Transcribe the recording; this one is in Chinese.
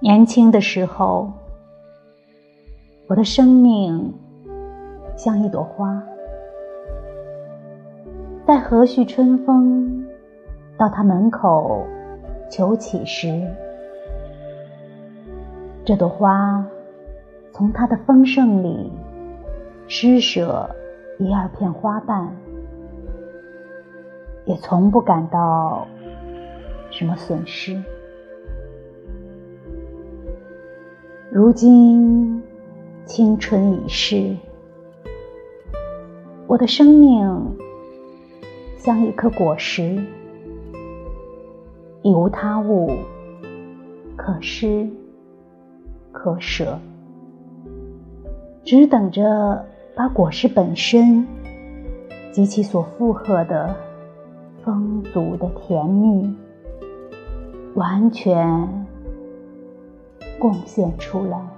年轻的时候，我的生命像一朵花，在和煦春风到他门口求乞时，这朵花从它的丰盛里施舍一二片花瓣，也从不感到什么损失。如今青春已逝，我的生命像一颗果实，已无他物可失可舍，只等着把果实本身及其所负荷的丰足的甜蜜完全。贡献出来。